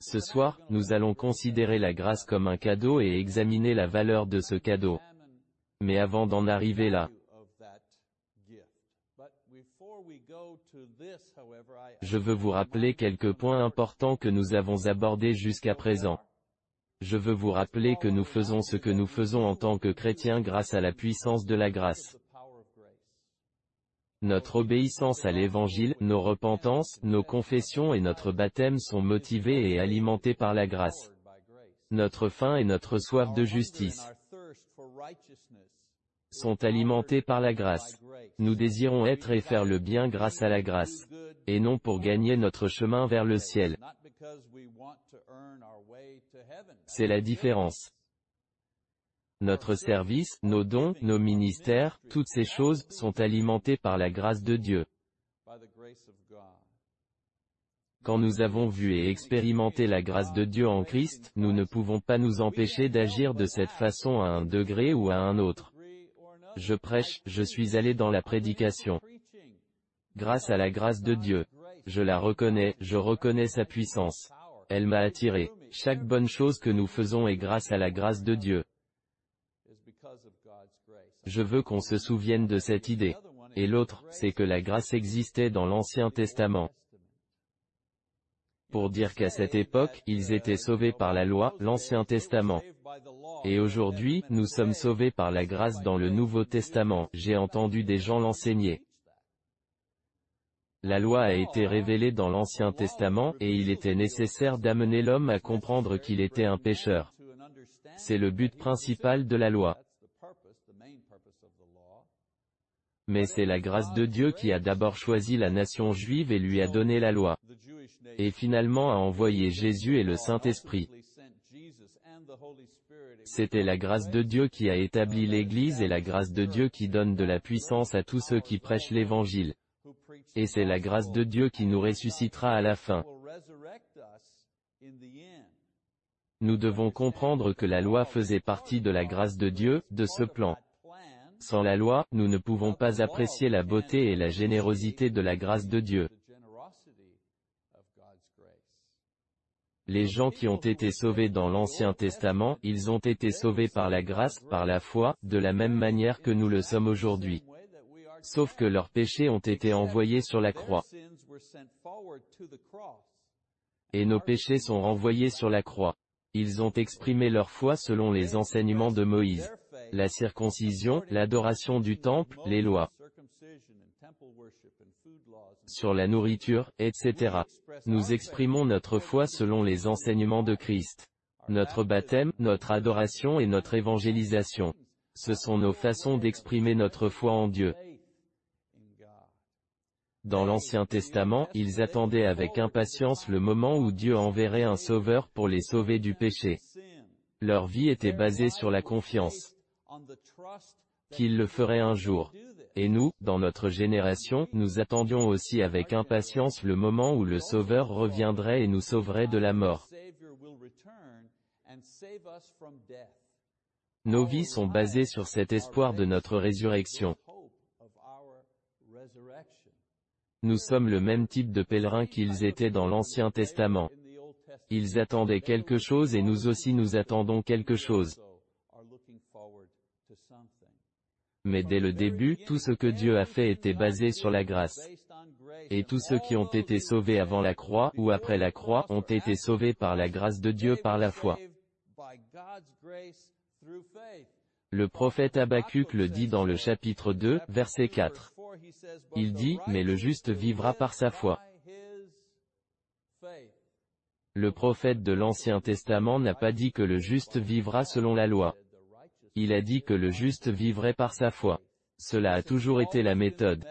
Ce soir, nous allons considérer la grâce comme un cadeau et examiner la valeur de ce cadeau. Mais avant d'en arriver là, je veux vous rappeler quelques points importants que nous avons abordés jusqu'à présent. Je veux vous rappeler que nous faisons ce que nous faisons en tant que chrétiens grâce à la puissance de la grâce. Notre obéissance à l'Évangile, nos repentances, nos confessions et notre baptême sont motivés et alimentés par la grâce. Notre faim et notre soif de justice sont alimentés par la grâce. Nous désirons être et faire le bien grâce à la grâce, et non pour gagner notre chemin vers le ciel. C'est la différence. Notre service, nos dons, nos ministères, toutes ces choses, sont alimentés par la grâce de Dieu. Quand nous avons vu et expérimenté la grâce de Dieu en Christ, nous ne pouvons pas nous empêcher d'agir de cette façon à un degré ou à un autre. Je prêche, je suis allé dans la prédication. Grâce à la grâce de Dieu. Je la reconnais, je reconnais sa puissance. Elle m'a attiré. Chaque bonne chose que nous faisons est grâce à la grâce de Dieu. Je veux qu'on se souvienne de cette idée. Et l'autre, c'est que la grâce existait dans l'Ancien Testament. Pour dire qu'à cette époque, ils étaient sauvés par la loi, l'Ancien Testament. Et aujourd'hui, nous sommes sauvés par la grâce dans le Nouveau Testament, j'ai entendu des gens l'enseigner. La loi a été révélée dans l'Ancien Testament, et il était nécessaire d'amener l'homme à comprendre qu'il était un pécheur. C'est le but principal de la loi. Mais c'est la grâce de Dieu qui a d'abord choisi la nation juive et lui a donné la loi. Et finalement a envoyé Jésus et le Saint-Esprit. C'était la grâce de Dieu qui a établi l'Église et la grâce de Dieu qui donne de la puissance à tous ceux qui prêchent l'Évangile. Et c'est la grâce de Dieu qui nous ressuscitera à la fin. Nous devons comprendre que la loi faisait partie de la grâce de Dieu, de ce plan. Sans la loi, nous ne pouvons pas apprécier la beauté et la générosité de la grâce de Dieu. Les gens qui ont été sauvés dans l'Ancien Testament, ils ont été sauvés par la grâce, par la foi, de la même manière que nous le sommes aujourd'hui. Sauf que leurs péchés ont été envoyés sur la croix. Et nos péchés sont renvoyés sur la croix. Ils ont exprimé leur foi selon les enseignements de Moïse. La circoncision, l'adoration du temple, les lois sur la nourriture, etc. Nous exprimons notre foi selon les enseignements de Christ. Notre baptême, notre adoration et notre évangélisation. Ce sont nos façons d'exprimer notre foi en Dieu. Dans l'Ancien Testament, ils attendaient avec impatience le moment où Dieu enverrait un sauveur pour les sauver du péché. Leur vie était basée sur la confiance qu'il le ferait un jour. Et nous, dans notre génération, nous attendions aussi avec impatience le moment où le Sauveur reviendrait et nous sauverait de la mort. Nos vies sont basées sur cet espoir de notre résurrection. Nous sommes le même type de pèlerins qu'ils étaient dans l'Ancien Testament. Ils attendaient quelque chose et nous aussi nous attendons quelque chose. Mais dès le début, tout ce que Dieu a fait était basé sur la grâce. Et tous ceux qui ont été sauvés avant la croix, ou après la croix, ont été sauvés par la grâce de Dieu par la foi. Le prophète Habakkuk le dit dans le chapitre 2, verset 4. Il dit, mais le juste vivra par sa foi. Le prophète de l'Ancien Testament n'a pas dit que le juste vivra selon la loi. Il a dit que le juste vivrait par sa foi. Cela a toujours été la méthode.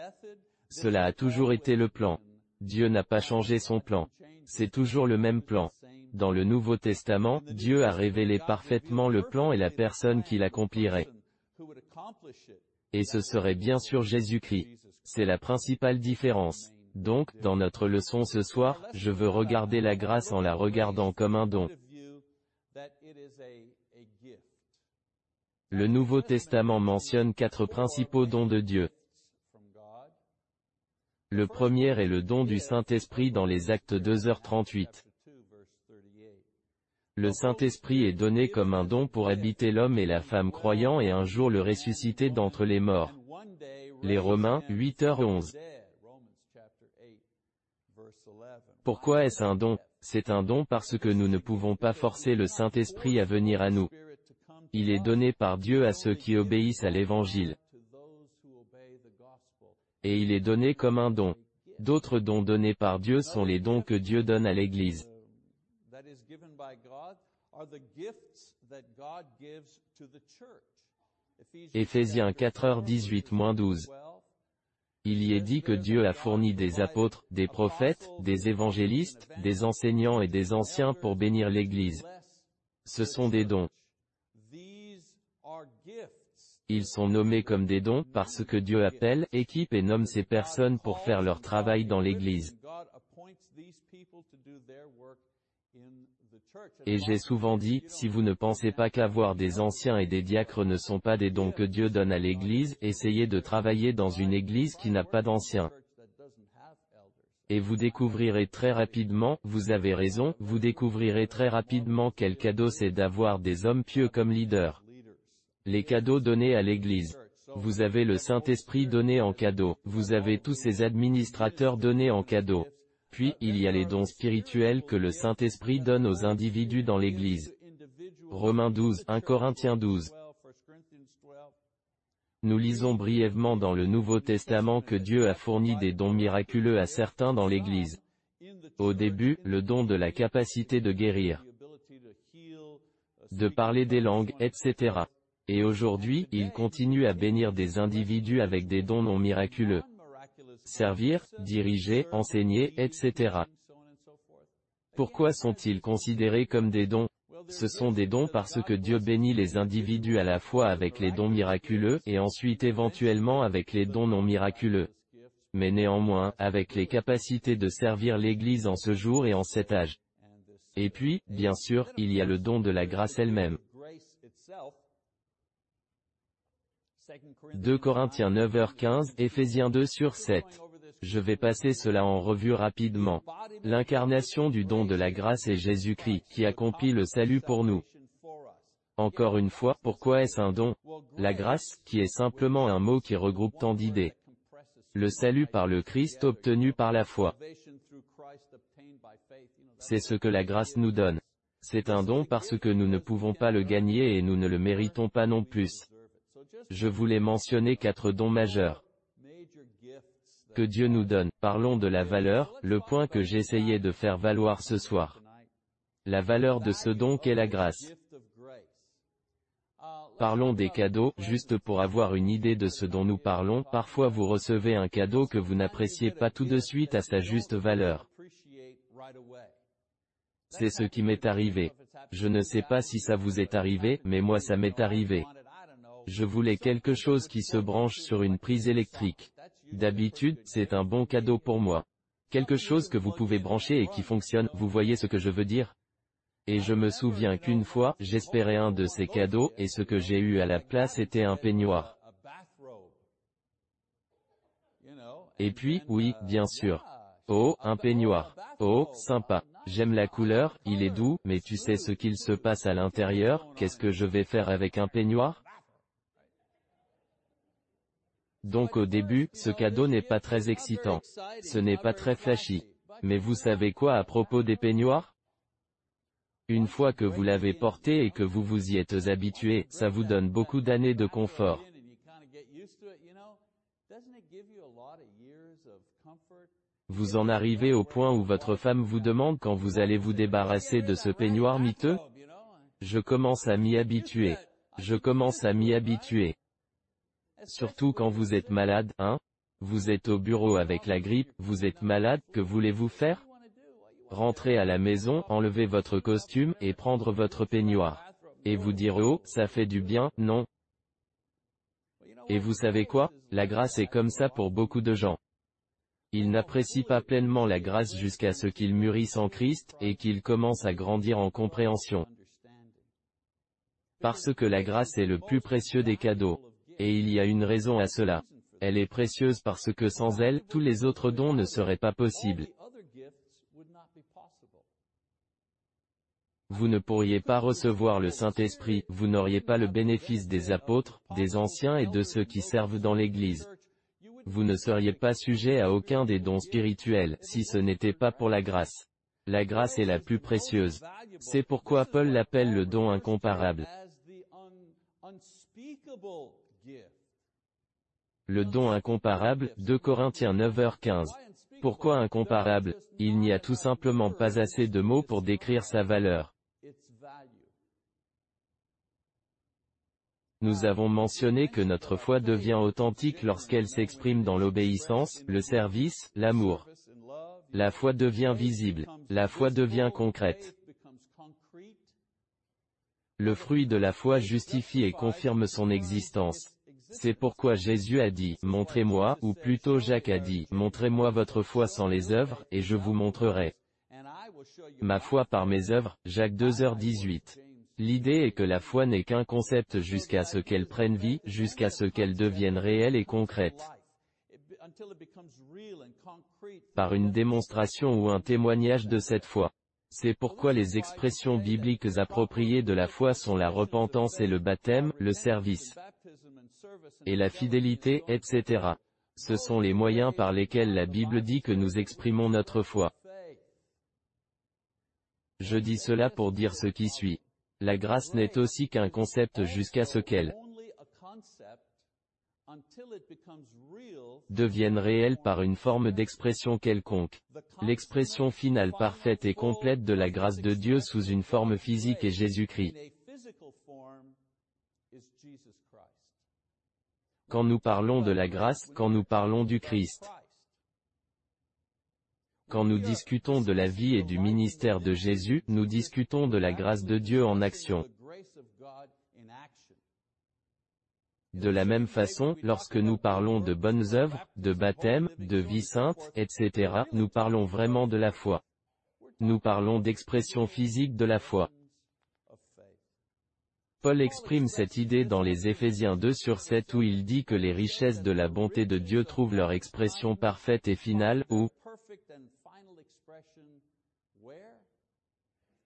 Cela a toujours été le plan. Dieu n'a pas changé son plan. C'est toujours le même plan. Dans le Nouveau Testament, Dieu a révélé parfaitement le plan et la personne qui l'accomplirait. Et ce serait bien sûr Jésus-Christ. C'est la principale différence. Donc, dans notre leçon ce soir, je veux regarder la grâce en la regardant comme un don. Le Nouveau Testament mentionne quatre principaux dons de Dieu. Le premier est le don du Saint-Esprit dans les actes 2h38. Le Saint-Esprit est donné comme un don pour habiter l'homme et la femme croyant et un jour le ressusciter d'entre les morts. Les Romains, 8h11. Pourquoi est-ce un don? C'est un don parce que nous ne pouvons pas forcer le Saint-Esprit à venir à nous. Il est donné par Dieu à ceux qui obéissent à l'Évangile. Et il est donné comme un don. D'autres dons donnés par Dieu sont les dons que Dieu donne à l'Église. Éphésiens 4h18-12 Il y est dit que Dieu a fourni des apôtres, des prophètes, des évangélistes, des enseignants et des anciens pour bénir l'Église. Ce sont des dons. Ils sont nommés comme des dons parce que Dieu appelle, équipe et nomme ces personnes pour faire leur travail dans l'Église. Et j'ai souvent dit, si vous ne pensez pas qu'avoir des anciens et des diacres ne sont pas des dons que Dieu donne à l'Église, essayez de travailler dans une Église qui n'a pas d'anciens. Et vous découvrirez très rapidement, vous avez raison, vous découvrirez très rapidement quel cadeau c'est d'avoir des hommes pieux comme leaders. Les cadeaux donnés à l'Église. Vous avez le Saint-Esprit donné en cadeau, vous avez tous ces administrateurs donnés en cadeau. Puis, il y a les dons spirituels que le Saint-Esprit donne aux individus dans l'Église. Romains 12, 1 Corinthiens 12. Nous lisons brièvement dans le Nouveau Testament que Dieu a fourni des dons miraculeux à certains dans l'Église. Au début, le don de la capacité de guérir, de parler des langues, etc. Et aujourd'hui, il continue à bénir des individus avec des dons non miraculeux servir, diriger, enseigner, etc. Pourquoi sont-ils considérés comme des dons? Ce sont des dons parce que Dieu bénit les individus à la fois avec les dons miraculeux et ensuite éventuellement avec les dons non miraculeux. Mais néanmoins, avec les capacités de servir l'Église en ce jour et en cet âge. Et puis, bien sûr, il y a le don de la grâce elle-même. 2 Corinthiens 9h15, Éphésiens 2 sur 7. Je vais passer cela en revue rapidement. L'incarnation du don de la grâce est Jésus-Christ, qui accomplit le salut pour nous. Encore une fois, pourquoi est-ce un don? La grâce, qui est simplement un mot qui regroupe tant d'idées. Le salut par le Christ obtenu par la foi. C'est ce que la grâce nous donne. C'est un don parce que nous ne pouvons pas le gagner et nous ne le méritons pas non plus. Je voulais mentionner quatre dons majeurs que Dieu nous donne. Parlons de la valeur, le point que j'essayais de faire valoir ce soir. La valeur de ce don qu'est la grâce. Parlons des cadeaux, juste pour avoir une idée de ce dont nous parlons, parfois vous recevez un cadeau que vous n'appréciez pas tout de suite à sa juste valeur. C'est ce qui m'est arrivé. Je ne sais pas si ça vous est arrivé, mais moi ça m'est arrivé. Je voulais quelque chose qui se branche sur une prise électrique. D'habitude, c'est un bon cadeau pour moi. Quelque chose que vous pouvez brancher et qui fonctionne, vous voyez ce que je veux dire? Et je me souviens qu'une fois, j'espérais un de ces cadeaux, et ce que j'ai eu à la place était un peignoir. Et puis, oui, bien sûr. Oh, un peignoir. Oh, sympa. J'aime la couleur, il est doux, mais tu sais ce qu'il se passe à l'intérieur, qu'est-ce que je vais faire avec un peignoir? Donc au début, ce cadeau n'est pas très excitant. Ce n'est pas très flashy. Mais vous savez quoi à propos des peignoirs? Une fois que vous l'avez porté et que vous vous y êtes habitué, ça vous donne beaucoup d'années de confort. Vous en arrivez au point où votre femme vous demande quand vous allez vous débarrasser de ce peignoir miteux? Je commence à m'y habituer. Je commence à m'y habituer. Surtout quand vous êtes malade, hein Vous êtes au bureau avec la grippe, vous êtes malade, que voulez-vous faire? Rentrer à la maison, enlever votre costume, et prendre votre peignoir. Et vous dire oh, ça fait du bien, non? Et vous savez quoi? La grâce est comme ça pour beaucoup de gens. Ils n'apprécient pas pleinement la grâce jusqu'à ce qu'ils mûrissent en Christ, et qu'ils commencent à grandir en compréhension. Parce que la grâce est le plus précieux des cadeaux. Et il y a une raison à cela. Elle est précieuse parce que sans elle, tous les autres dons ne seraient pas possibles. Vous ne pourriez pas recevoir le Saint-Esprit, vous n'auriez pas le bénéfice des apôtres, des anciens et de ceux qui servent dans l'Église. Vous ne seriez pas sujet à aucun des dons spirituels, si ce n'était pas pour la grâce. La grâce est la plus précieuse. C'est pourquoi Paul l'appelle le don incomparable. Le don incomparable, 2 Corinthiens 9h15. Pourquoi incomparable? Il n'y a tout simplement pas assez de mots pour décrire sa valeur. Nous avons mentionné que notre foi devient authentique lorsqu'elle s'exprime dans l'obéissance, le service, l'amour. La foi devient visible. La foi devient concrète. Le fruit de la foi justifie et confirme son existence. C'est pourquoi Jésus a dit, montrez-moi, ou plutôt Jacques a dit, montrez-moi votre foi sans les œuvres, et je vous montrerai. Ma foi par mes œuvres, Jacques 2h18. L'idée est que la foi n'est qu'un concept jusqu'à ce qu'elle prenne vie, jusqu'à ce qu'elle devienne réelle et concrète. Par une démonstration ou un témoignage de cette foi. C'est pourquoi les expressions bibliques appropriées de la foi sont la repentance et le baptême, le service, et la fidélité, etc. Ce sont les moyens par lesquels la Bible dit que nous exprimons notre foi. Je dis cela pour dire ce qui suit. La grâce n'est aussi qu'un concept jusqu'à ce qu'elle devienne réelle par une forme d'expression quelconque. L'expression finale parfaite et complète de la grâce de Dieu sous une forme physique est Jésus-Christ. Quand nous parlons de la grâce, quand nous parlons du Christ, quand nous discutons de la vie et du ministère de Jésus, nous discutons de la grâce de Dieu en action. De la même façon, lorsque nous parlons de bonnes œuvres, de baptême, de vie sainte, etc., nous parlons vraiment de la foi. Nous parlons d'expression physique de la foi. Paul exprime cette idée dans les Éphésiens 2 sur 7 où il dit que les richesses de la bonté de Dieu trouvent leur expression parfaite et finale, où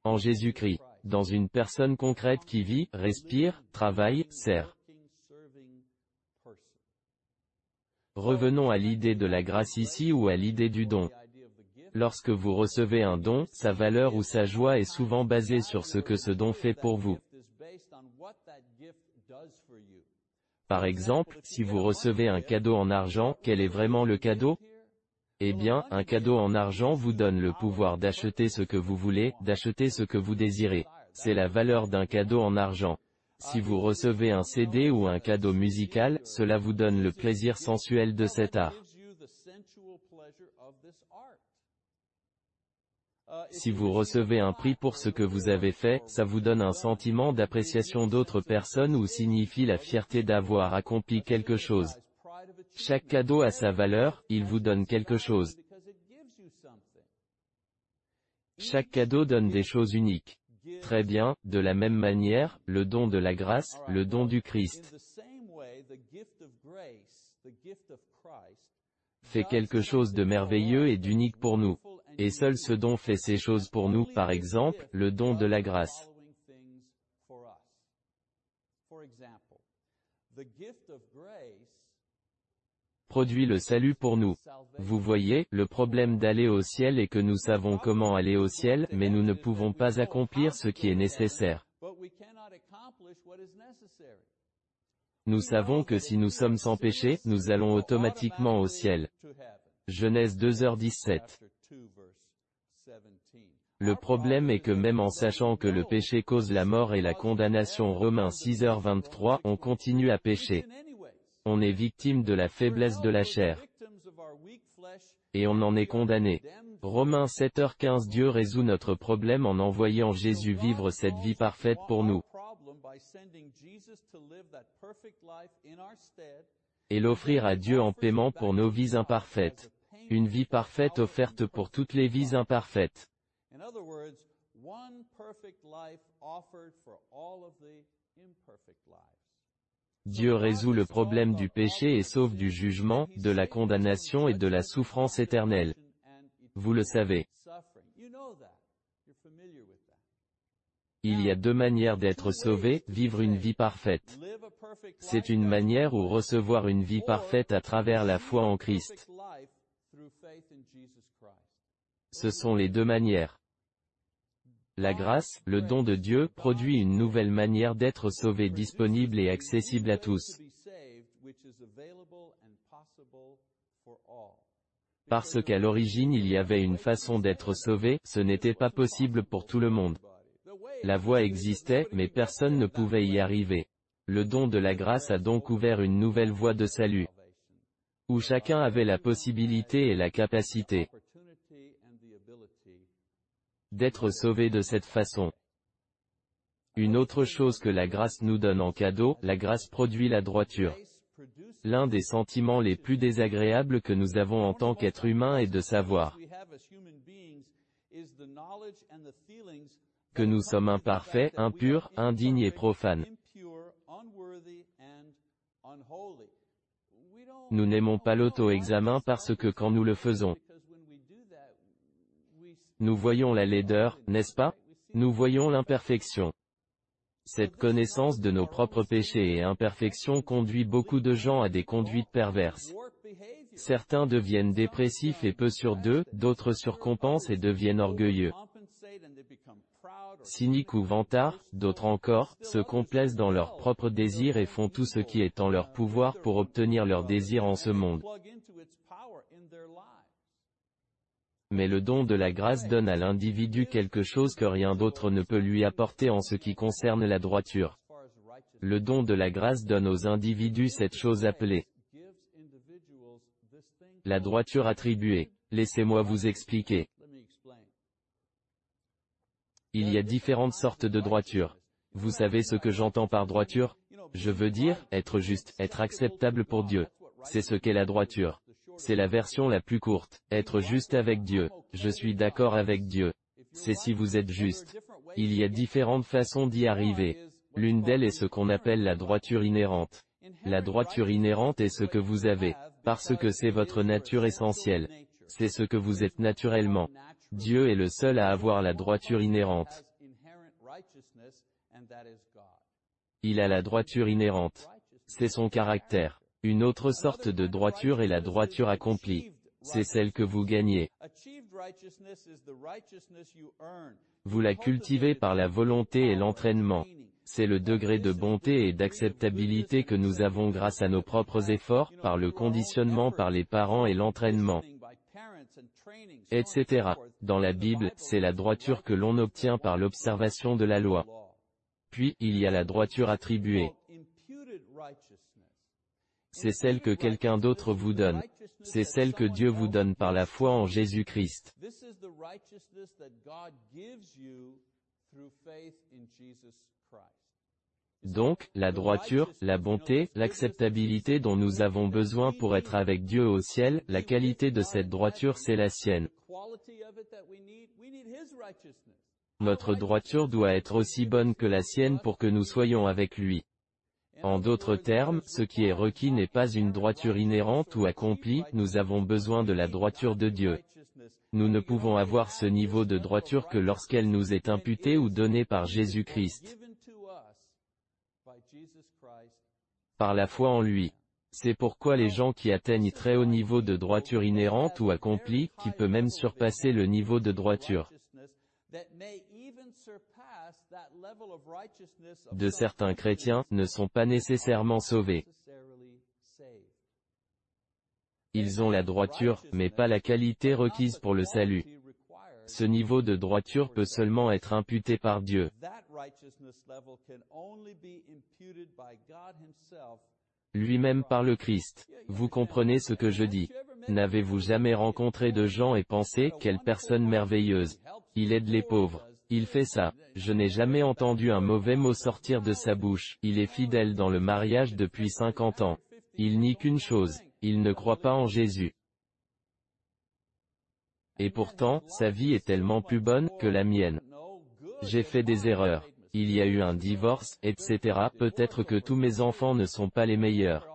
en Jésus-Christ, dans une personne concrète qui vit, respire, travaille, sert. Revenons à l'idée de la grâce ici ou à l'idée du don. Lorsque vous recevez un don, sa valeur ou sa joie est souvent basée sur ce que ce don fait pour vous. Par exemple, si vous recevez un cadeau en argent, quel est vraiment le cadeau? eh bien, un cadeau en argent vous donne le pouvoir d'acheter ce que vous voulez, d'acheter ce que vous désirez. C'est la valeur d'un cadeau en argent. Si vous recevez un CD ou un cadeau musical, cela vous donne le plaisir sensuel de cet art. Si vous recevez un prix pour ce que vous avez fait, ça vous donne un sentiment d'appréciation d'autres personnes ou signifie la fierté d'avoir accompli quelque chose. Chaque cadeau a sa valeur, il vous donne quelque chose. Chaque cadeau donne des choses uniques. Très bien, de la même manière, le don de la grâce, le don du Christ, fait quelque chose de merveilleux et d'unique pour nous. Et seul ce don fait ces choses pour nous, par exemple, le don de la grâce produit le salut pour nous. Vous voyez, le problème d'aller au ciel est que nous savons comment aller au ciel, mais nous ne pouvons pas accomplir ce qui est nécessaire. Nous savons que si nous sommes sans péché, nous allons automatiquement au ciel. Genèse 2h17 Le problème est que même en sachant que le péché cause la mort et la condamnation Romains 6h23, on continue à pécher. On est victime de la faiblesse de la chair. Et on en est condamné. Romains 7h15 Dieu résout notre problème en envoyant Jésus vivre cette vie parfaite pour nous. Et l'offrir à Dieu en paiement pour nos vies imparfaites. Une vie parfaite offerte pour toutes les vies imparfaites. Dieu résout le problème du péché et sauve du jugement, de la condamnation et de la souffrance éternelle. Vous le savez. Il y a deux manières d'être sauvé, vivre une vie parfaite. C'est une manière ou recevoir une vie parfaite à travers la foi en Christ. Ce sont les deux manières. La grâce, le don de Dieu, produit une nouvelle manière d'être sauvé disponible et accessible à tous. Parce qu'à l'origine il y avait une façon d'être sauvé, ce n'était pas possible pour tout le monde. La voie existait, mais personne ne pouvait y arriver. Le don de la grâce a donc ouvert une nouvelle voie de salut, où chacun avait la possibilité et la capacité d'être sauvé de cette façon. Une autre chose que la grâce nous donne en cadeau, la grâce produit la droiture. L'un des sentiments les plus désagréables que nous avons en tant qu'être humain est de savoir que nous sommes imparfaits, impurs, indignes et profanes. Nous n'aimons pas l'auto-examen parce que quand nous le faisons, nous voyons la laideur, n'est-ce pas? Nous voyons l'imperfection. Cette connaissance de nos propres péchés et imperfections conduit beaucoup de gens à des conduites perverses. Certains deviennent dépressifs et peu sur d'eux, d'autres surcompensent et deviennent orgueilleux. Cyniques ou vantards, d'autres encore, se complaisent dans leurs propres désirs et font tout ce qui est en leur pouvoir pour obtenir leurs désirs en ce monde. Mais le don de la grâce donne à l'individu quelque chose que rien d'autre ne peut lui apporter en ce qui concerne la droiture. Le don de la grâce donne aux individus cette chose appelée la droiture attribuée. Laissez-moi vous expliquer. Il y a différentes sortes de droiture. Vous savez ce que j'entends par droiture? Je veux dire, être juste, être acceptable pour Dieu. C'est ce qu'est la droiture. C'est la version la plus courte. Être juste avec Dieu. Je suis d'accord avec Dieu. C'est si vous êtes juste. Il y a différentes façons d'y arriver. L'une d'elles est ce qu'on appelle la droiture inhérente. La droiture inhérente est ce que vous avez, parce que c'est votre nature essentielle. C'est ce que vous êtes naturellement. Dieu est le seul à avoir la droiture inhérente. Il a la droiture inhérente. C'est son caractère. Une autre sorte de droiture est la droiture accomplie. C'est celle que vous gagnez. Vous la cultivez par la volonté et l'entraînement. C'est le degré de bonté et d'acceptabilité que nous avons grâce à nos propres efforts, par le conditionnement par les parents et l'entraînement, etc. Dans la Bible, c'est la droiture que l'on obtient par l'observation de la loi. Puis, il y a la droiture attribuée c'est celle que quelqu'un d'autre vous donne. C'est celle que Dieu vous donne par la foi en Jésus-Christ. Donc, la droiture, la bonté, l'acceptabilité dont nous avons besoin pour être avec Dieu au ciel, la qualité de cette droiture c'est la sienne. Notre droiture doit être aussi bonne que la sienne pour que nous soyons avec lui. En d'autres termes, ce qui est requis n'est pas une droiture inhérente ou accomplie, nous avons besoin de la droiture de Dieu. Nous ne pouvons avoir ce niveau de droiture que lorsqu'elle nous est imputée ou donnée par Jésus-Christ. Par la foi en lui. C'est pourquoi les gens qui atteignent très haut niveau de droiture inhérente ou accomplie, qui peut même surpasser le niveau de droiture de certains chrétiens, ne sont pas nécessairement sauvés. Ils ont la droiture, mais pas la qualité requise pour le salut. Ce niveau de droiture peut seulement être imputé par Dieu. Lui-même par le Christ. Vous comprenez ce que je dis. N'avez-vous jamais rencontré de gens et pensé, quelle personne merveilleuse. Il aide les pauvres. Il fait ça. Je n'ai jamais entendu un mauvais mot sortir de sa bouche. Il est fidèle dans le mariage depuis 50 ans. Il nie qu'une chose. Il ne croit pas en Jésus. Et pourtant, sa vie est tellement plus bonne que la mienne. J'ai fait des erreurs. Il y a eu un divorce, etc. Peut-être que tous mes enfants ne sont pas les meilleurs.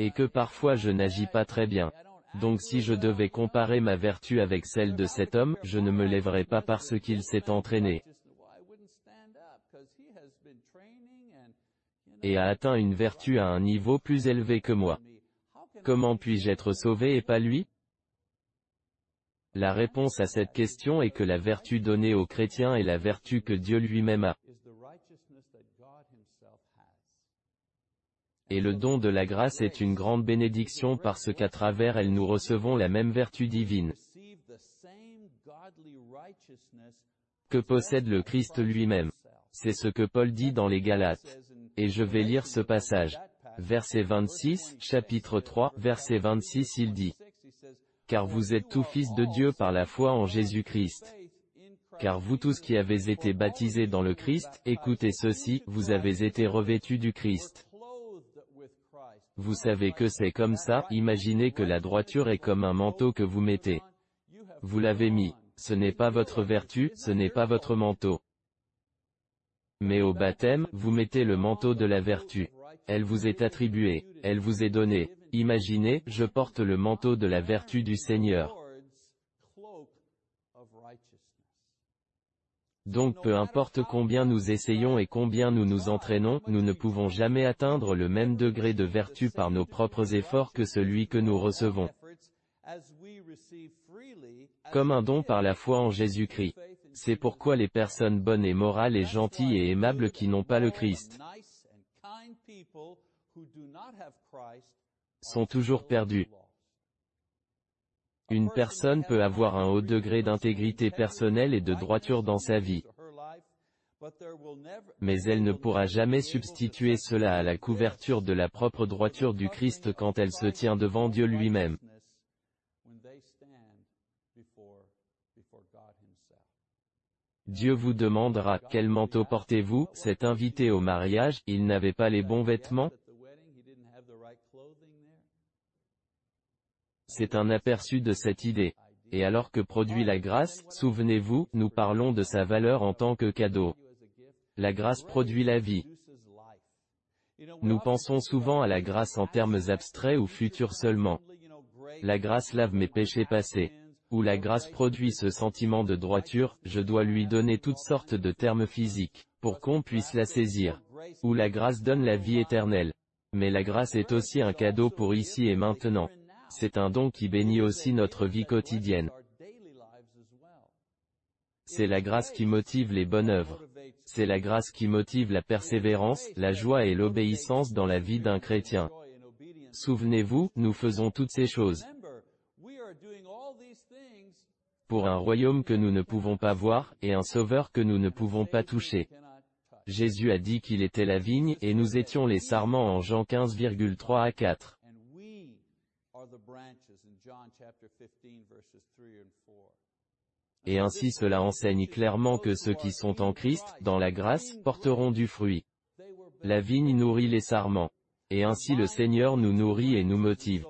Et que parfois je n'agis pas très bien. Donc si je devais comparer ma vertu avec celle de cet homme, je ne me lèverais pas parce qu'il s'est entraîné et a atteint une vertu à un niveau plus élevé que moi. Comment puis-je être sauvé et pas lui? La réponse à cette question est que la vertu donnée aux chrétiens est la vertu que Dieu lui-même a. Et le don de la grâce est une grande bénédiction parce qu'à travers elle nous recevons la même vertu divine que possède le Christ lui-même. C'est ce que Paul dit dans les Galates. Et je vais lire ce passage. Verset 26, chapitre 3, verset 26 il dit. Car vous êtes tous fils de Dieu par la foi en Jésus-Christ. Car vous tous qui avez été baptisés dans le Christ, écoutez ceci, vous avez été revêtus du Christ. Vous savez que c'est comme ça, imaginez que la droiture est comme un manteau que vous mettez. Vous l'avez mis. Ce n'est pas votre vertu, ce n'est pas votre manteau. Mais au baptême, vous mettez le manteau de la vertu. Elle vous est attribuée, elle vous est donnée. Imaginez, je porte le manteau de la vertu du Seigneur. Donc peu importe combien nous essayons et combien nous nous entraînons, nous ne pouvons jamais atteindre le même degré de vertu par nos propres efforts que celui que nous recevons. Comme un don par la foi en Jésus-Christ. C'est pourquoi les personnes bonnes et morales et gentilles et aimables qui n'ont pas le Christ sont toujours perdues. Une personne peut avoir un haut degré d'intégrité personnelle et de droiture dans sa vie, mais elle ne pourra jamais substituer cela à la couverture de la propre droiture du Christ quand elle se tient devant Dieu lui-même. Dieu vous demandera, quel manteau portez-vous, cet invité au mariage, il n'avait pas les bons vêtements? C'est un aperçu de cette idée. Et alors que produit la grâce, souvenez-vous, nous parlons de sa valeur en tant que cadeau. La grâce produit la vie. Nous pensons souvent à la grâce en termes abstraits ou futurs seulement. La grâce lave mes péchés passés où la grâce produit ce sentiment de droiture, je dois lui donner toutes sortes de termes physiques, pour qu'on puisse la saisir. Où la grâce donne la vie éternelle. Mais la grâce est aussi un cadeau pour ici et maintenant. C'est un don qui bénit aussi notre vie quotidienne. C'est la grâce qui motive les bonnes œuvres. C'est la grâce qui motive la persévérance, la joie et l'obéissance dans la vie d'un chrétien. Souvenez-vous, nous faisons toutes ces choses pour un royaume que nous ne pouvons pas voir, et un sauveur que nous ne pouvons pas toucher. Jésus a dit qu'il était la vigne, et nous étions les sarments en Jean 15,3 à 4. Et ainsi cela enseigne clairement que ceux qui sont en Christ, dans la grâce, porteront du fruit. La vigne nourrit les sarments. Et ainsi le Seigneur nous nourrit et nous motive.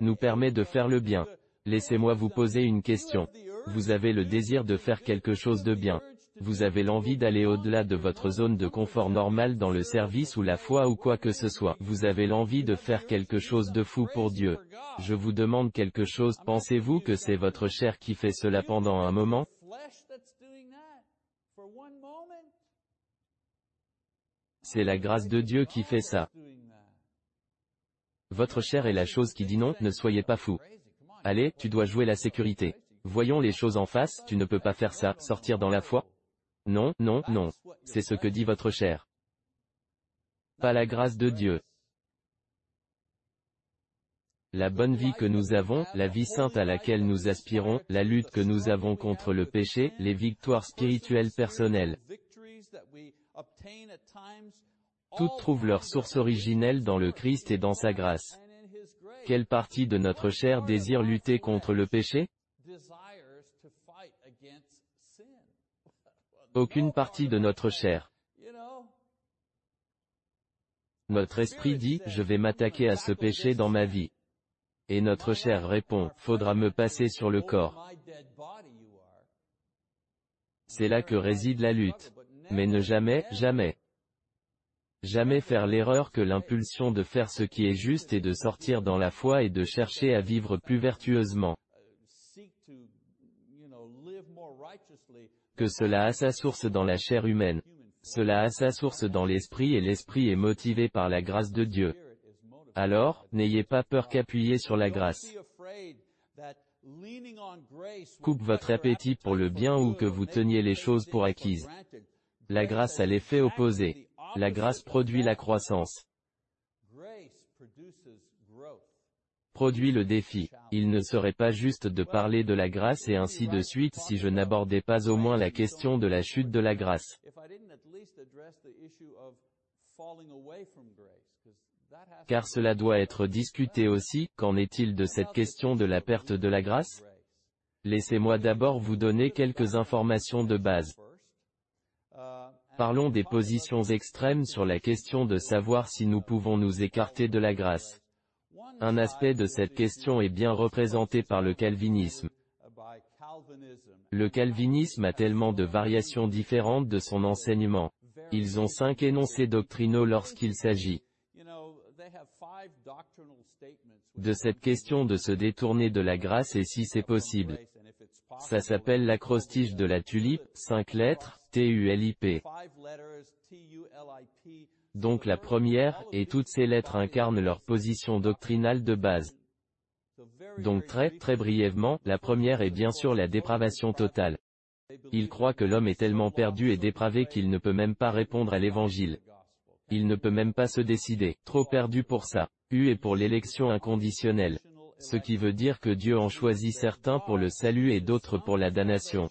Nous permet de faire le bien. Laissez-moi vous poser une question. Vous avez le désir de faire quelque chose de bien. Vous avez l'envie d'aller au-delà de votre zone de confort normal dans le service ou la foi ou quoi que ce soit. Vous avez l'envie de faire quelque chose de fou pour Dieu. Je vous demande quelque chose, pensez-vous que c'est votre chair qui fait cela pendant un moment? C'est la grâce de Dieu qui fait ça. Votre chair est la chose qui dit non, ne soyez pas fou. Allez, tu dois jouer la sécurité. Voyons les choses en face, tu ne peux pas faire ça, sortir dans la foi. Non, non, non. C'est ce que dit votre chair. Pas la grâce de Dieu. La bonne vie que nous avons, la vie sainte à laquelle nous aspirons, la lutte que nous avons contre le péché, les victoires spirituelles personnelles. Toutes trouvent leur source originelle dans le Christ et dans sa grâce. Quelle partie de notre chair désire lutter contre le péché? Aucune partie de notre chair. Notre esprit dit, je vais m'attaquer à ce péché dans ma vie. Et notre chair répond, faudra me passer sur le corps. C'est là que réside la lutte. Mais ne jamais, jamais Jamais faire l'erreur que l'impulsion de faire ce qui est juste et de sortir dans la foi et de chercher à vivre plus vertueusement. Cela a sa source dans la chair humaine. Cela a sa source dans l'esprit et l'esprit est motivé par la grâce de Dieu. Alors, n'ayez pas peur qu'appuyer sur la grâce. Coupe votre appétit pour le bien ou que vous teniez les choses pour acquises. La grâce a l'effet opposé. La grâce produit la croissance. Produit le défi. Il ne serait pas juste de parler de la grâce et ainsi de suite si je n'abordais pas au moins la question de la chute de la grâce. Car cela doit être discuté aussi, qu'en est-il de cette question de la perte de la grâce? Laissez-moi d'abord vous donner quelques informations de base. Parlons des positions extrêmes sur la question de savoir si nous pouvons nous écarter de la grâce. Un aspect de cette question est bien représenté par le calvinisme. Le calvinisme a tellement de variations différentes de son enseignement. Ils ont cinq énoncés doctrinaux lorsqu'il s'agit de cette question de se détourner de la grâce et si c'est possible. Ça s'appelle l'acrostiche de la tulipe, cinq lettres, T-U-L-I-P. Donc la première, et toutes ces lettres incarnent leur position doctrinale de base. Donc très, très brièvement, la première est bien sûr la dépravation totale. Il croit que l'homme est tellement perdu et dépravé qu'il ne peut même pas répondre à l'évangile. Il ne peut même pas se décider, trop perdu pour ça. U est pour l'élection inconditionnelle. Ce qui veut dire que Dieu en choisit certains pour le salut et d'autres pour la damnation.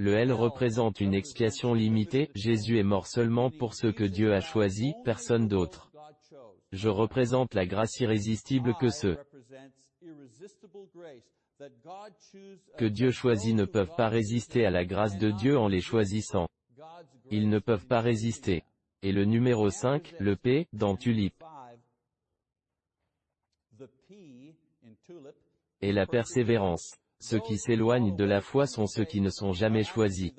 Le L représente une expiation limitée, Jésus est mort seulement pour ceux que Dieu a choisis, personne d'autre. Je représente la grâce irrésistible que ceux que Dieu choisit ne peuvent pas résister à la grâce de Dieu en les choisissant. Ils ne peuvent pas résister. Et le numéro 5, le P, dans Tulipe. Et la persévérance. Ceux qui s'éloignent de la foi sont ceux qui ne sont jamais choisis.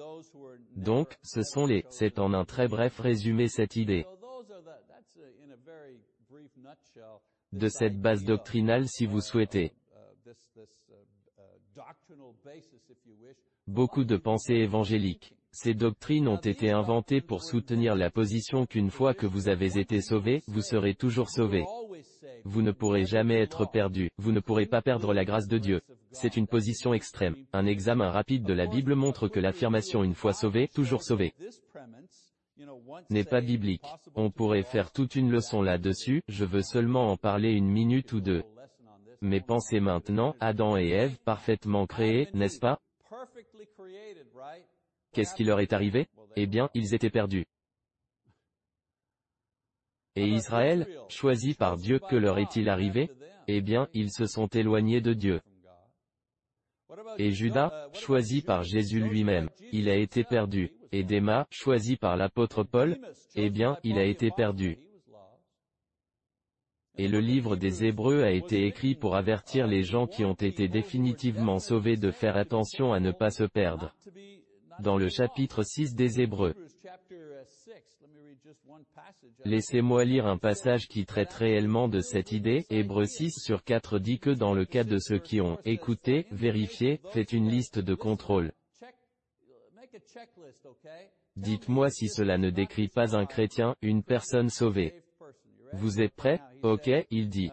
Donc, ce sont les, c'est en un très bref résumé cette idée de cette base doctrinale si vous souhaitez. Beaucoup de pensées évangéliques. Ces doctrines ont été inventées pour soutenir la position qu'une fois que vous avez été sauvé, vous serez toujours sauvé. Vous ne pourrez jamais être perdu, vous ne pourrez pas perdre la grâce de Dieu. C'est une position extrême. Un examen rapide de la Bible montre que l'affirmation une fois sauvé, toujours sauvé, n'est pas biblique. On pourrait faire toute une leçon là-dessus, je veux seulement en parler une minute ou deux. Mais pensez maintenant, Adam et Ève parfaitement créés, n'est-ce pas? Qu'est-ce qui leur est arrivé? Eh bien, ils étaient perdus. Et Israël, choisi par Dieu, que leur est-il arrivé? Eh bien, ils se sont éloignés de Dieu. Et Judas, choisi par Jésus lui-même, il a été perdu. Et Déma, choisi par l'apôtre Paul, eh bien, il a été perdu. Et le livre des Hébreux a été écrit pour avertir les gens qui ont été définitivement sauvés de faire attention à ne pas se perdre dans le chapitre 6 des Hébreux. Laissez-moi lire un passage qui traite réellement de cette idée. Hébreux 6 sur 4 dit que dans le cas de ceux qui ont écouté, vérifié, fait une liste de contrôle. Dites-moi si cela ne décrit pas un chrétien, une personne sauvée. Vous êtes prêts? Ok, il dit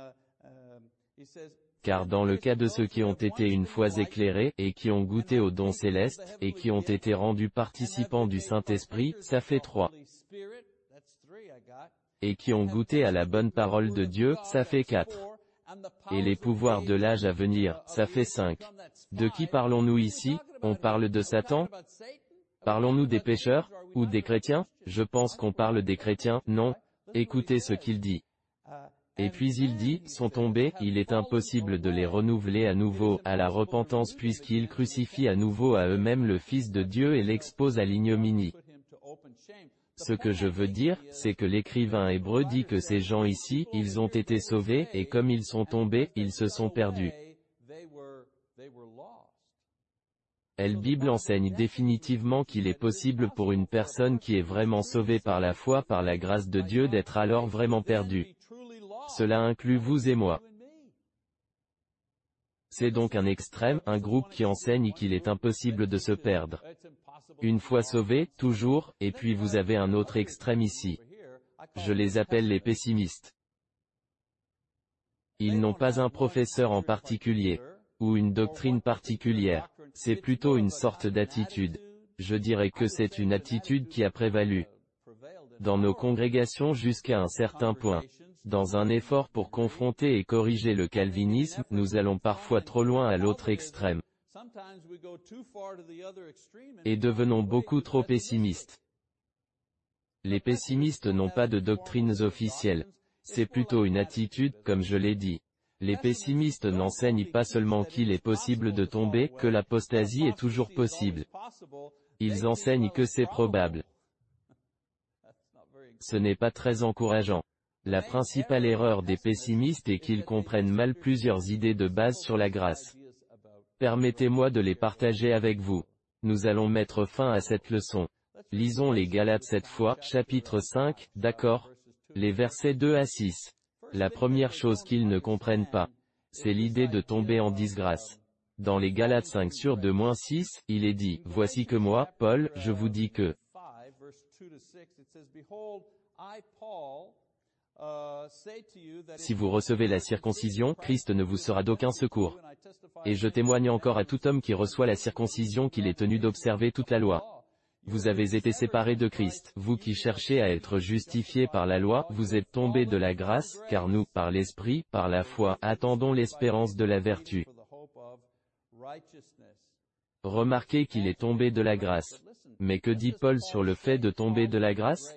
car dans le cas de ceux qui ont été une fois éclairés, et qui ont goûté au don céleste, et qui ont été rendus participants du Saint-Esprit, ça fait trois. Et qui ont goûté à la bonne parole de Dieu, ça fait quatre. Et les pouvoirs de l'âge à venir, ça fait cinq. De qui parlons-nous ici? On parle de Satan? Parlons-nous des pécheurs Ou des chrétiens? Je pense qu'on parle des chrétiens, non Écoutez ce qu'il dit. Et puis il dit, sont tombés, il est impossible de les renouveler à nouveau, à la repentance puisqu'ils crucifient à nouveau à eux-mêmes le Fils de Dieu et l'exposent à l'ignominie. Ce que je veux dire, c'est que l'écrivain hébreu dit que ces gens ici, ils ont été sauvés, et comme ils sont tombés, ils se sont perdus. Elle Bible enseigne définitivement qu'il est possible pour une personne qui est vraiment sauvée par la foi par la grâce de Dieu d'être alors vraiment perdue. Cela inclut vous et moi. C'est donc un extrême, un groupe qui enseigne qu'il est impossible de se perdre. Une fois sauvé, toujours, et puis vous avez un autre extrême ici. Je les appelle les pessimistes. Ils n'ont pas un professeur en particulier, ou une doctrine particulière. C'est plutôt une sorte d'attitude. Je dirais que c'est une attitude qui a prévalu dans nos congrégations jusqu'à un certain point. Dans un effort pour confronter et corriger le calvinisme, nous allons parfois trop loin à l'autre extrême. Et devenons beaucoup trop pessimistes. Les pessimistes n'ont pas de doctrines officielles. C'est plutôt une attitude, comme je l'ai dit. Les pessimistes n'enseignent pas seulement qu'il est possible de tomber, que l'apostasie est toujours possible. Ils enseignent que c'est probable. Ce n'est pas très encourageant. La principale erreur des pessimistes est qu'ils comprennent mal plusieurs idées de base sur la grâce. Permettez-moi de les partager avec vous. Nous allons mettre fin à cette leçon. Lisons les Galates cette fois, chapitre 5, d'accord? Les versets 2 à 6. La première chose qu'ils ne comprennent pas, c'est l'idée de tomber en disgrâce. Dans les Galates 5 sur 2 6, il est dit, Voici que moi, Paul, je vous dis que, si vous recevez la circoncision, Christ ne vous sera d'aucun secours. Et je témoigne encore à tout homme qui reçoit la circoncision qu'il est tenu d'observer toute la loi. Vous avez été séparés de Christ, vous qui cherchez à être justifiés par la loi, vous êtes tombés de la grâce, car nous, par l'Esprit, par la foi, attendons l'espérance de la vertu. Remarquez qu'il est tombé de la grâce. Mais que dit Paul sur le fait de tomber de la grâce?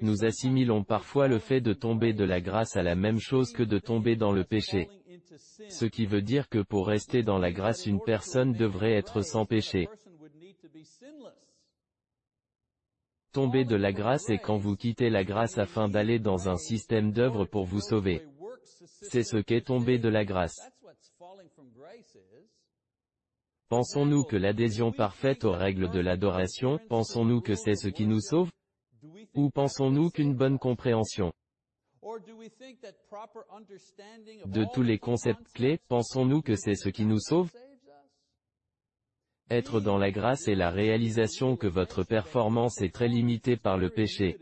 Nous assimilons parfois le fait de tomber de la grâce à la même chose que de tomber dans le péché. Ce qui veut dire que pour rester dans la grâce une personne devrait être sans péché. Tomber de la grâce est quand vous quittez la grâce afin d'aller dans un système d'œuvre pour vous sauver. C'est ce qu'est tomber de la grâce. Pensons-nous que l'adhésion parfaite aux règles de l'adoration, pensons-nous que c'est ce qui nous sauve? Ou pensons-nous qu'une bonne compréhension de tous les concepts clés, pensons-nous que c'est ce qui nous sauve Être dans la grâce est la réalisation que votre performance est très limitée par le péché.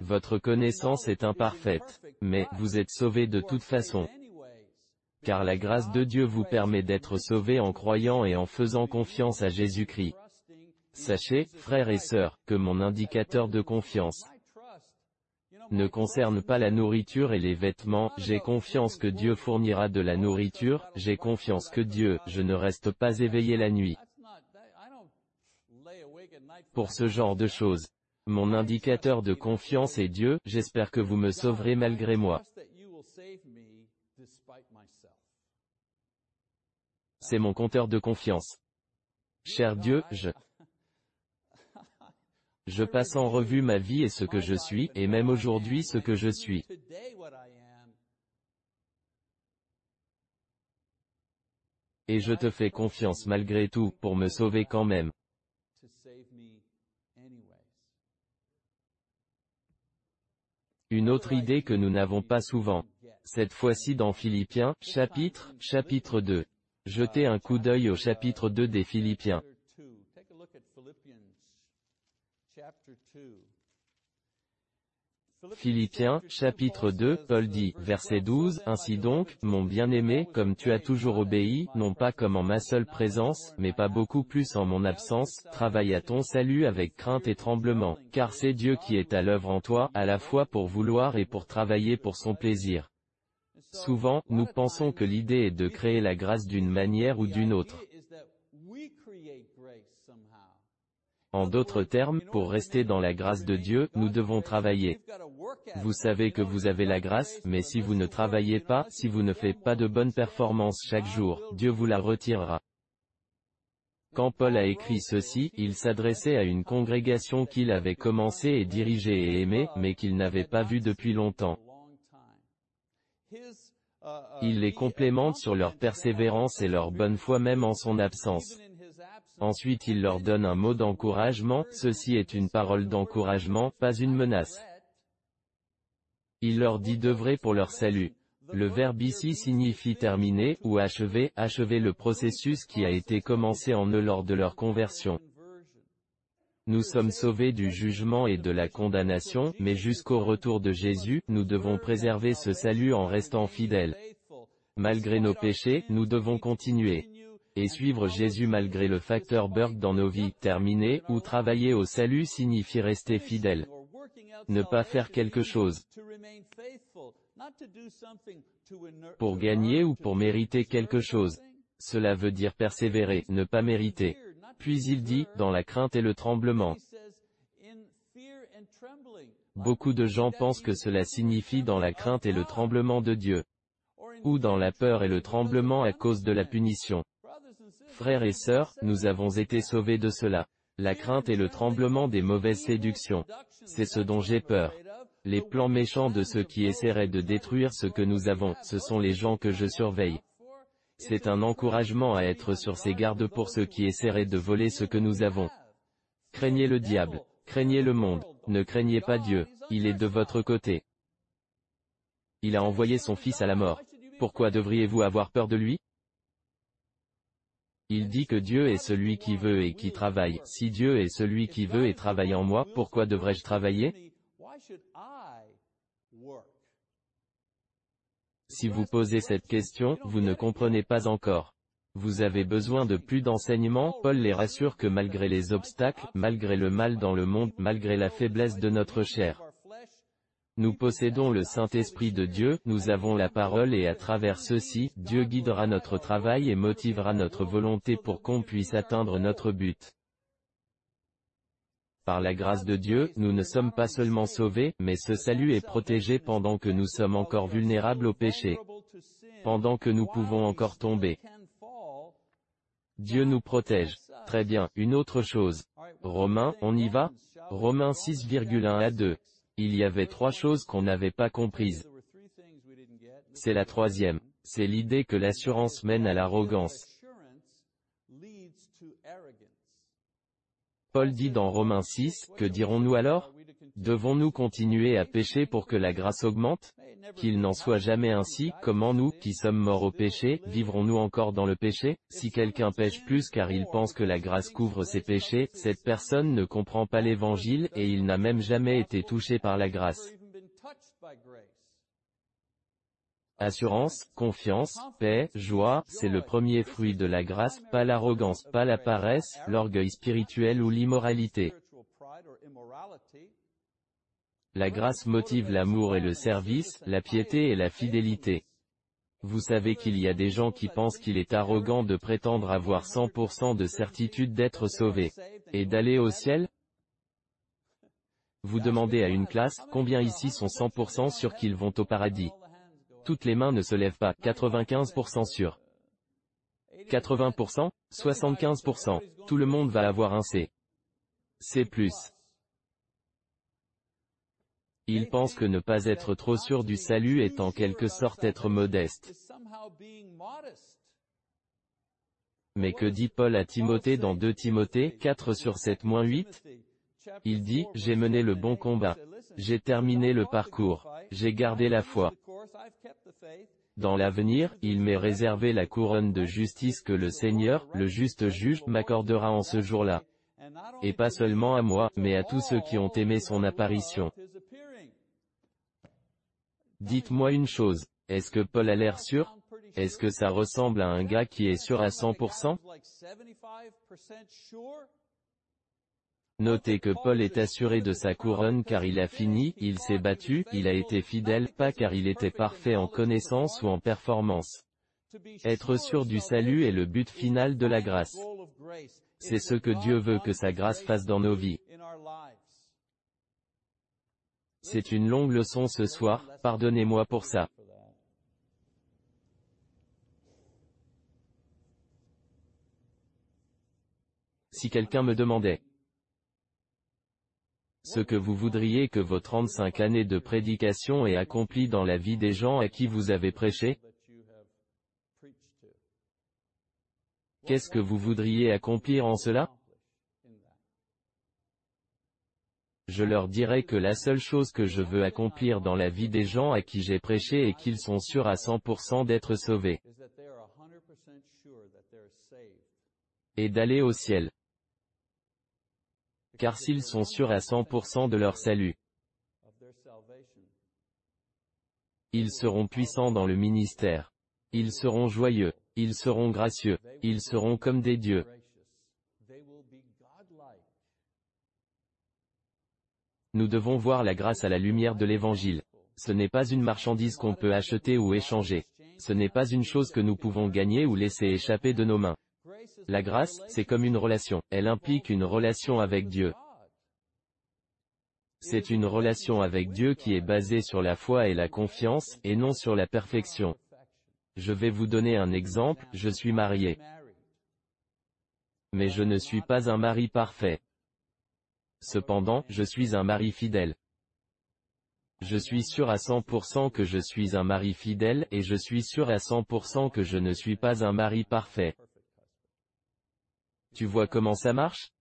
Votre connaissance est imparfaite, mais vous êtes sauvé de toute façon car la grâce de Dieu vous permet d'être sauvé en croyant et en faisant confiance à Jésus-Christ. Sachez, frères et sœurs, que mon indicateur de confiance ne concerne pas la nourriture et les vêtements, j'ai confiance que Dieu fournira de la nourriture, j'ai confiance que Dieu, je ne reste pas éveillé la nuit. Pour ce genre de choses. Mon indicateur de confiance est Dieu, j'espère que vous me sauverez malgré moi. C'est mon compteur de confiance. Cher Dieu, je... Je passe en revue ma vie et ce que je suis, et même aujourd'hui ce que je suis. Et je te fais confiance malgré tout, pour me sauver quand même. Une autre idée que nous n'avons pas souvent. Cette fois-ci dans Philippiens, chapitre, chapitre 2. Jetez un coup d'œil au chapitre 2 des Philippiens. Philippiens, chapitre 2, Paul dit, verset 12, Ainsi donc, mon bien-aimé, comme tu as toujours obéi, non pas comme en ma seule présence, mais pas beaucoup plus en mon absence, travaille à ton salut avec crainte et tremblement, car c'est Dieu qui est à l'œuvre en toi, à la fois pour vouloir et pour travailler pour son plaisir. Souvent, nous pensons que l'idée est de créer la grâce d'une manière ou d'une autre. En d'autres termes, pour rester dans la grâce de Dieu, nous devons travailler. Vous savez que vous avez la grâce, mais si vous ne travaillez pas, si vous ne faites pas de bonnes performances chaque jour, Dieu vous la retirera. Quand Paul a écrit ceci, il s'adressait à une congrégation qu'il avait commencé et dirigé et aimé, mais qu'il n'avait pas vue depuis longtemps. Il les complémente sur leur persévérance et leur bonne foi même en son absence. Ensuite il leur donne un mot d'encouragement, ceci est une parole d'encouragement, pas une menace. Il leur dit d'œuvrer pour leur salut. Le verbe ici signifie terminer, ou achever, achever le processus qui a été commencé en eux lors de leur conversion. Nous sommes sauvés du jugement et de la condamnation, mais jusqu'au retour de Jésus, nous devons préserver ce salut en restant fidèles. Malgré nos péchés, nous devons continuer et suivre Jésus malgré le facteur Burke dans nos vies, terminer, ou travailler au salut signifie rester fidèle. Ne pas faire quelque chose pour gagner ou pour mériter quelque chose. Cela veut dire persévérer, ne pas mériter. Puis il dit, dans la crainte et le tremblement. Beaucoup de gens pensent que cela signifie dans la crainte et le tremblement de Dieu. Ou dans la peur et le tremblement à cause de la punition. Frères et sœurs, nous avons été sauvés de cela. La crainte et le tremblement des mauvaises séductions. C'est ce dont j'ai peur. Les plans méchants de ceux qui essaieraient de détruire ce que nous avons, ce sont les gens que je surveille. C'est un encouragement à être sur ses gardes pour ceux qui essaieraient de voler ce que nous avons. Craignez le diable, craignez le monde, ne craignez pas Dieu, il est de votre côté. Il a envoyé son Fils à la mort. Pourquoi devriez-vous avoir peur de lui? Il dit que Dieu est celui qui veut et qui travaille. Si Dieu est celui qui veut et travaille en moi, pourquoi devrais-je travailler? Si vous posez cette question, vous ne comprenez pas encore. Vous avez besoin de plus d'enseignements, Paul les rassure que malgré les obstacles, malgré le mal dans le monde, malgré la faiblesse de notre chair, nous possédons le Saint-Esprit de Dieu, nous avons la parole et à travers ceci, Dieu guidera notre travail et motivera notre volonté pour qu'on puisse atteindre notre but. Par la grâce de Dieu, nous ne sommes pas seulement sauvés, mais ce salut est protégé pendant que nous sommes encore vulnérables au péché. Pendant que nous pouvons encore tomber. Dieu nous protège. Très bien, une autre chose. Romains, on y va Romains 6,1 à 2. Il y avait trois choses qu'on n'avait pas comprises. C'est la troisième. C'est l'idée que l'assurance mène à l'arrogance. Paul dit dans Romains 6, que dirons-nous alors? Devons-nous continuer à pécher pour que la grâce augmente? Qu'il n'en soit jamais ainsi, comment nous, qui sommes morts au péché, vivrons-nous encore dans le péché? Si quelqu'un pêche plus car il pense que la grâce couvre ses péchés, cette personne ne comprend pas l'évangile, et il n'a même jamais été touché par la grâce. Assurance, confiance, paix, joie, c'est le premier fruit de la grâce, pas l'arrogance, pas la paresse, l'orgueil spirituel ou l'immoralité. La grâce motive l'amour et le service, la piété et la fidélité. Vous savez qu'il y a des gens qui pensent qu'il est arrogant de prétendre avoir 100% de certitude d'être sauvé. Et d'aller au ciel? Vous demandez à une classe, combien ici sont 100% sûrs qu'ils vont au paradis Toutes les mains ne se lèvent pas, 95% sûr. 80% 75%. Tout le monde va avoir un C. C+. Ils pensent que ne pas être trop sûr du salut est en quelque sorte être modeste. Mais que dit Paul à Timothée dans 2 Timothée 4 sur 7 8 Il dit, j'ai mené le bon combat. J'ai terminé le parcours. J'ai gardé la foi. Dans l'avenir, il m'est réservé la couronne de justice que le Seigneur, le juste juge, m'accordera en ce jour-là. Et pas seulement à moi, mais à tous ceux qui ont aimé son apparition. Dites-moi une chose, est-ce que Paul a l'air sûr? Est-ce que ça ressemble à un gars qui est sûr à 100% Notez que Paul est assuré de sa couronne car il a fini, il s'est battu, il a été fidèle, pas car il était parfait en connaissance ou en performance. Être sûr du salut est le but final de la grâce. C'est ce que Dieu veut que sa grâce fasse dans nos vies. C'est une longue leçon ce soir, pardonnez-moi pour ça. Si quelqu'un me demandait ce que vous voudriez que vos 35 années de prédication aient accompli dans la vie des gens à qui vous avez prêché, Qu'est-ce que vous voudriez accomplir en cela? Je leur dirai que la seule chose que je veux accomplir dans la vie des gens à qui j'ai prêché est qu'ils sont sûrs à 100% d'être sauvés. Et d'aller au ciel. Car s'ils sont sûrs à 100% de leur salut, ils seront puissants dans le ministère. Ils seront joyeux. Ils seront gracieux. Ils seront comme des dieux. Nous devons voir la grâce à la lumière de l'Évangile. Ce n'est pas une marchandise qu'on peut acheter ou échanger. Ce n'est pas une chose que nous pouvons gagner ou laisser échapper de nos mains. La grâce, c'est comme une relation. Elle implique une relation avec Dieu. C'est une relation avec Dieu qui est basée sur la foi et la confiance, et non sur la perfection. Je vais vous donner un exemple, je suis marié. Mais je ne suis pas un mari parfait. Cependant, je suis un mari fidèle. Je suis sûr à 100% que je suis un mari fidèle, et je suis sûr à 100% que je ne suis pas un mari parfait. Tu vois comment ça marche?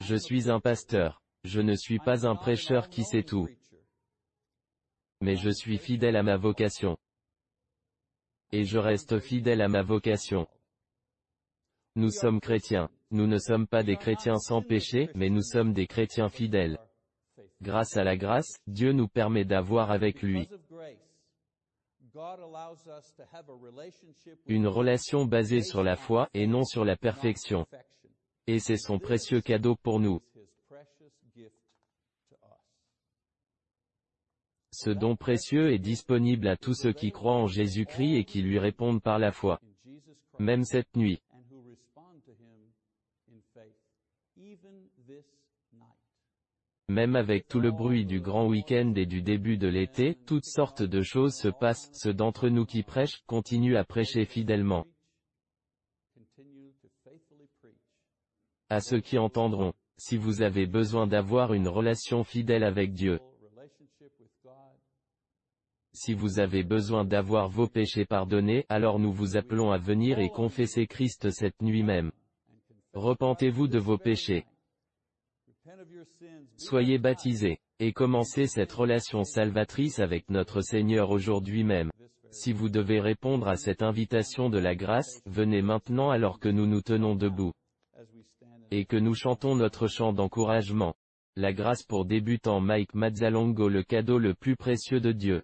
Je suis un pasteur. Je ne suis pas un prêcheur qui sait tout. Mais je suis fidèle à ma vocation. Et je reste fidèle à ma vocation. Nous sommes chrétiens. Nous ne sommes pas des chrétiens sans péché, mais nous sommes des chrétiens fidèles. Grâce à la grâce, Dieu nous permet d'avoir avec lui une relation basée sur la foi et non sur la perfection. Et c'est son précieux cadeau pour nous. Ce don précieux est disponible à tous ceux qui croient en Jésus-Christ et qui lui répondent par la foi. Même cette nuit. Même avec tout le bruit du grand week-end et du début de l'été, toutes sortes de choses se passent, ceux d'entre nous qui prêchent, continuent à prêcher fidèlement. À ceux qui entendront, si vous avez besoin d'avoir une relation fidèle avec Dieu, si vous avez besoin d'avoir vos péchés pardonnés, alors nous vous appelons à venir et confesser Christ cette nuit même. Repentez-vous de vos péchés. Soyez baptisés, et commencez cette relation salvatrice avec notre Seigneur aujourd'hui même. Si vous devez répondre à cette invitation de la grâce, venez maintenant alors que nous nous tenons debout. Et que nous chantons notre chant d'encouragement. La grâce pour débutant Mike Mazzalongo le cadeau le plus précieux de Dieu.